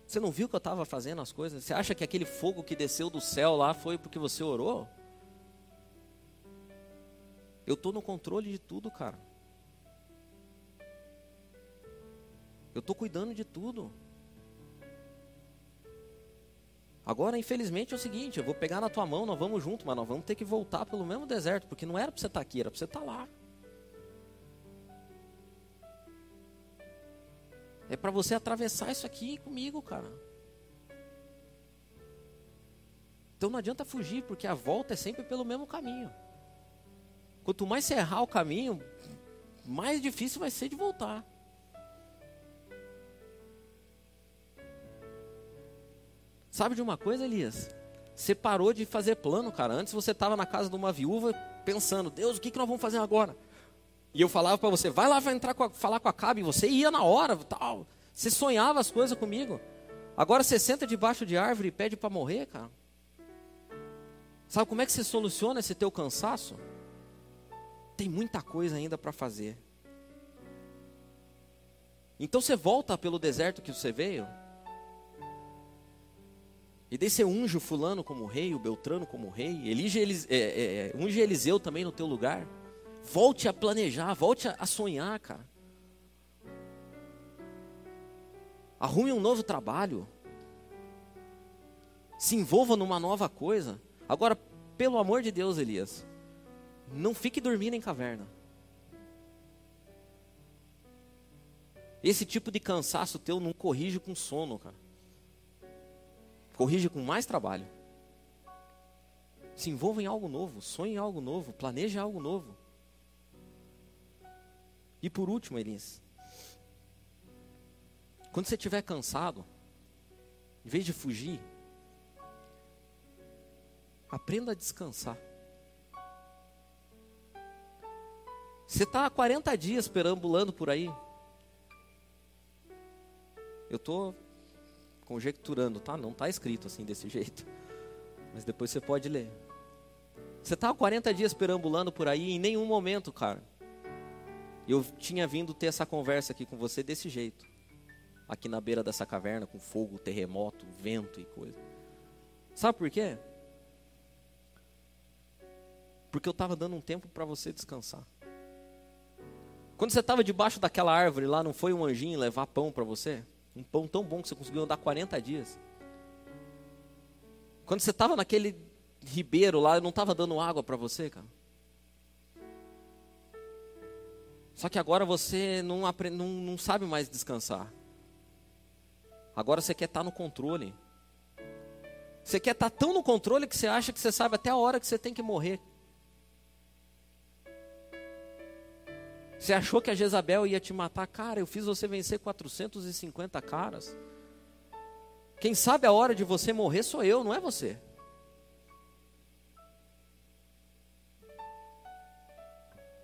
Speaker 1: Você não viu que eu estava fazendo as coisas? Você acha que aquele fogo que desceu do céu lá foi porque você orou? Eu estou no controle de tudo, cara. Eu estou cuidando de tudo. Agora, infelizmente, é o seguinte: eu vou pegar na tua mão, nós vamos junto, mas nós vamos ter que voltar pelo mesmo deserto, porque não era para você estar tá aqui, era para você estar tá lá. É para você atravessar isso aqui comigo, cara. Então não adianta fugir, porque a volta é sempre pelo mesmo caminho. Quanto mais você errar o caminho, mais difícil vai ser de voltar. Sabe de uma coisa, Elias? Você parou de fazer plano, cara. Antes você estava na casa de uma viúva pensando, Deus, o que, que nós vamos fazer agora? E eu falava para você, vai lá, vai entrar com a, falar com a Cabe. Você ia na hora, tal. Você sonhava as coisas comigo. Agora você senta debaixo de árvore e pede para morrer, cara. Sabe como é que você soluciona esse teu cansaço? Tem muita coisa ainda para fazer. Então você volta pelo deserto que você veio e daí você unge o fulano como rei, o Beltrano como rei, elige Elis, é, é, é, unge Eliseu também no teu lugar. Volte a planejar, volte a, a sonhar, cara. Arrume um novo trabalho. Se envolva numa nova coisa. Agora, pelo amor de Deus, Elias, não fique dormindo em caverna. Esse tipo de cansaço teu não corrige com sono, cara. Corrige com mais trabalho. Se envolva em algo novo, sonhe em algo novo, planeje algo novo. E por último, Elias, quando você estiver cansado, em vez de fugir, aprenda a descansar. Você está há 40 dias perambulando por aí. Eu estou conjecturando, tá? Não está escrito assim desse jeito. Mas depois você pode ler. Você está há 40 dias perambulando por aí em nenhum momento, cara. Eu tinha vindo ter essa conversa aqui com você desse jeito. Aqui na beira dessa caverna, com fogo, terremoto, vento e coisa. Sabe por quê? Porque eu estava dando um tempo para você descansar. Quando você estava debaixo daquela árvore lá, não foi um anjinho levar pão para você? Um pão tão bom que você conseguiu andar 40 dias. Quando você estava naquele ribeiro lá, não estava dando água para você, cara. Só que agora você não, aprende, não, não sabe mais descansar. Agora você quer estar no controle. Você quer estar tão no controle que você acha que você sabe até a hora que você tem que morrer. Você achou que a Jezabel ia te matar? Cara, eu fiz você vencer 450 caras. Quem sabe a hora de você morrer sou eu, não é você.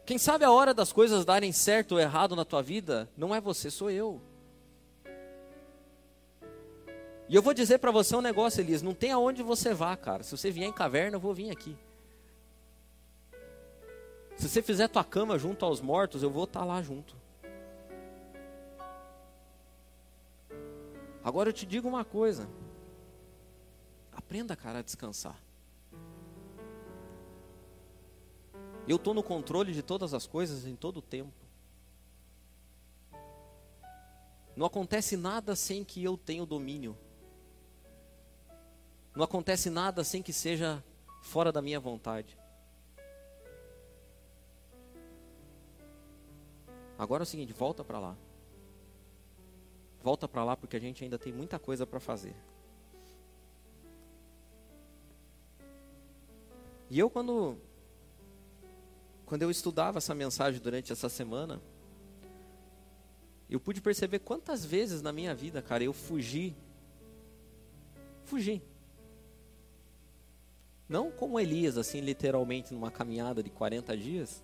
Speaker 1: Quem sabe a hora das coisas darem certo ou errado na tua vida, não é você, sou eu. E eu vou dizer para você um negócio, Elias, não tem aonde você vá, cara. Se você vier em caverna, eu vou vir aqui. Se você fizer tua cama junto aos mortos, eu vou estar tá lá junto. Agora eu te digo uma coisa. Aprenda, cara, a descansar. Eu estou no controle de todas as coisas em todo o tempo. Não acontece nada sem que eu tenha o domínio. Não acontece nada sem que seja fora da minha vontade. Agora é o seguinte, volta para lá. Volta para lá porque a gente ainda tem muita coisa para fazer. E eu quando quando eu estudava essa mensagem durante essa semana, eu pude perceber quantas vezes na minha vida, cara, eu fugi. Fugi. Não como Elias, assim, literalmente numa caminhada de 40 dias.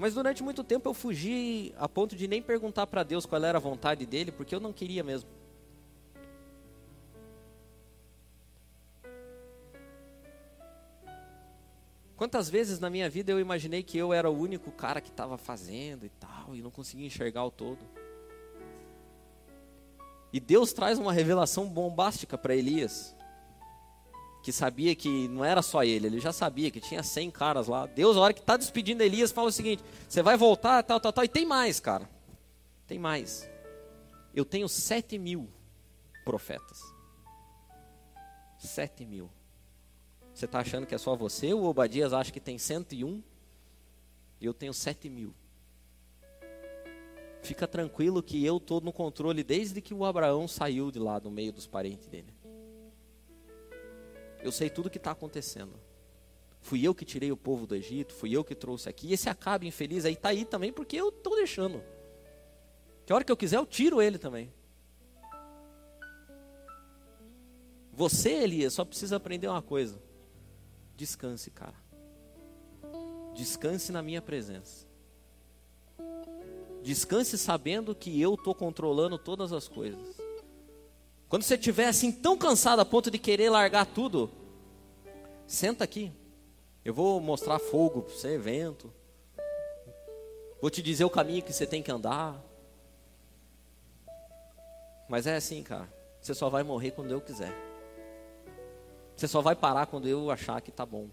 Speaker 1: Mas durante muito tempo eu fugi a ponto de nem perguntar para Deus qual era a vontade dele, porque eu não queria mesmo. Quantas vezes na minha vida eu imaginei que eu era o único cara que estava fazendo e tal, e não conseguia enxergar o todo. E Deus traz uma revelação bombástica para Elias, que sabia que não era só ele, ele já sabia que tinha 100 caras lá. Deus, na hora que está despedindo Elias, fala o seguinte: você vai voltar, tal, tal, tal, e tem mais, cara. Tem mais. Eu tenho sete mil profetas. Sete mil. Você está achando que é só você? O Obadias acha que tem 101 e eu tenho 7 mil. Fica tranquilo que eu estou no controle desde que o Abraão saiu de lá no meio dos parentes dele. Eu sei tudo o que está acontecendo. Fui eu que tirei o povo do Egito, fui eu que trouxe aqui. E esse acabe infeliz aí está aí também porque eu estou deixando. Que a hora que eu quiser eu tiro ele também. Você, Elias, só precisa aprender uma coisa. Descanse, cara. Descanse na minha presença. Descanse sabendo que eu estou controlando todas as coisas. Quando você estiver assim tão cansado a ponto de querer largar tudo, senta aqui. Eu vou mostrar fogo para você, vento. Vou te dizer o caminho que você tem que andar. Mas é assim, cara. Você só vai morrer quando eu quiser. Você só vai parar quando eu achar que está bom.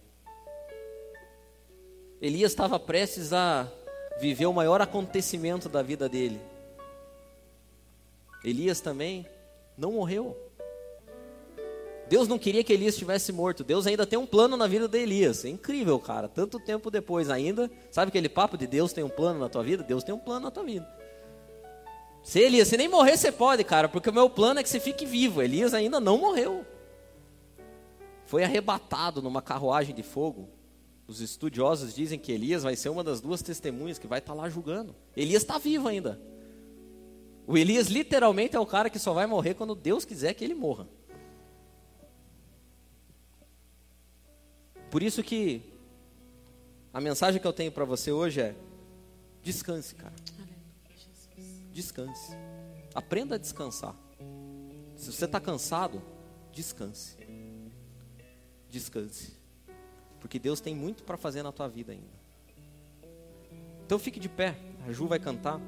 Speaker 1: Elias estava prestes a viver o maior acontecimento da vida dele. Elias também não morreu. Deus não queria que Elias estivesse morto. Deus ainda tem um plano na vida de Elias. É incrível, cara. Tanto tempo depois ainda. Sabe aquele papo de Deus tem um plano na tua vida? Deus tem um plano na tua vida. Se Elias, se nem morrer, você pode, cara. Porque o meu plano é que você fique vivo. Elias ainda não morreu foi arrebatado numa carruagem de fogo. Os estudiosos dizem que Elias vai ser uma das duas testemunhas que vai estar tá lá julgando. Elias está vivo ainda. O Elias literalmente é o cara que só vai morrer quando Deus quiser que ele morra. Por isso que a mensagem que eu tenho para você hoje é: descanse, cara. Descanse. Aprenda a descansar. Se você está cansado, descanse descanse. Porque Deus tem muito para fazer na tua vida ainda. Então fique de pé, a Ju vai cantar.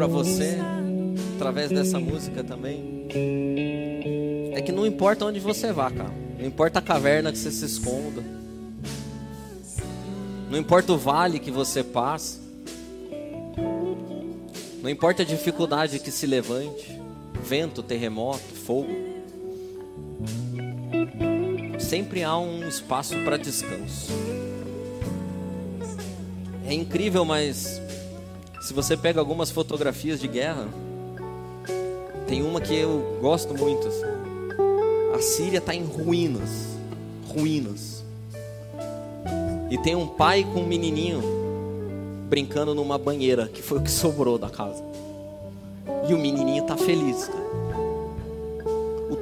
Speaker 1: Para você, através dessa música também, é que não importa onde você vá, cara. Não importa a caverna que você se esconda. Não importa o vale que você passa. Não importa a dificuldade que se levante, vento, terremoto, fogo. Sempre há um espaço para descanso. É incrível, mas se você pega algumas fotografias de guerra, tem uma que eu gosto muito. assim. A Síria está em ruínas, ruínas. E tem um pai com um menininho brincando numa banheira, que foi o que sobrou da casa. E o menininho tá feliz. O,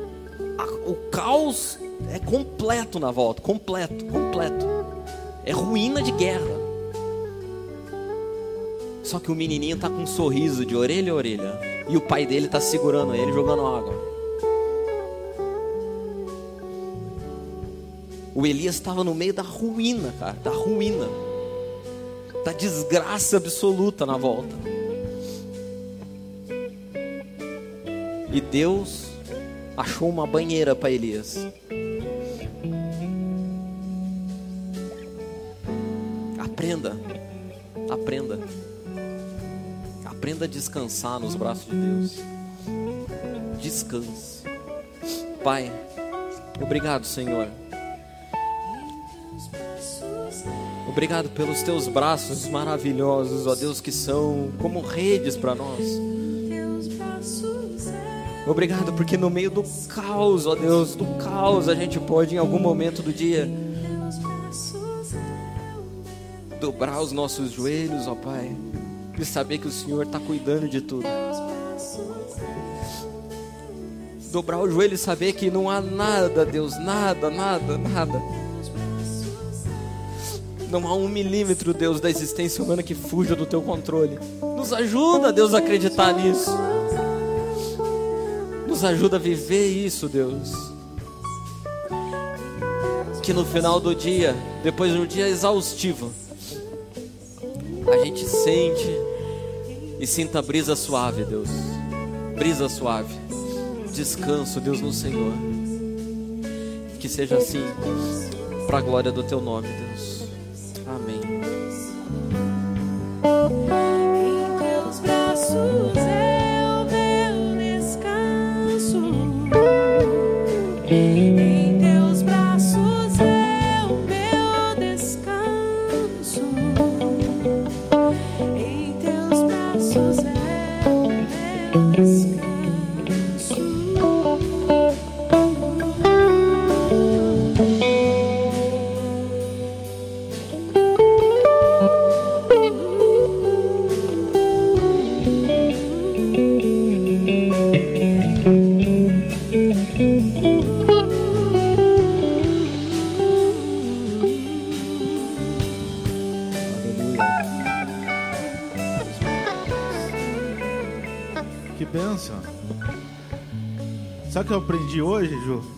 Speaker 1: a- o caos é completo na volta, completo, completo. É ruína de guerra. Só que o menininho tá com um sorriso de orelha a orelha. E o pai dele tá segurando ele, jogando água. O Elias estava no meio da ruína, cara, da ruína. Da desgraça absoluta na volta. E Deus achou uma banheira para Elias. Descansar nos braços de Deus. Descanse. Pai, obrigado, Senhor. Obrigado pelos teus braços maravilhosos, ó Deus, que são como redes para nós. Obrigado porque no meio do caos, ó Deus, do caos, a gente pode em algum momento do dia dobrar os nossos joelhos, ó Pai, e saber que o Senhor está cuidando de tudo. Dobrar o joelho e saber que não há nada, Deus, nada, nada, nada. Não há um milímetro, Deus, da existência humana que fuja do teu controle. Nos ajuda, Deus, a acreditar nisso. Nos ajuda a viver isso, Deus. Que no final do dia, depois de um dia exaustivo, a gente sente e sinta brisa suave, Deus. Brisa suave. Descanso, Deus, no Senhor. Que seja assim, para a glória do teu nome, Deus. Amém.
Speaker 2: Aprendi hoje, Ju?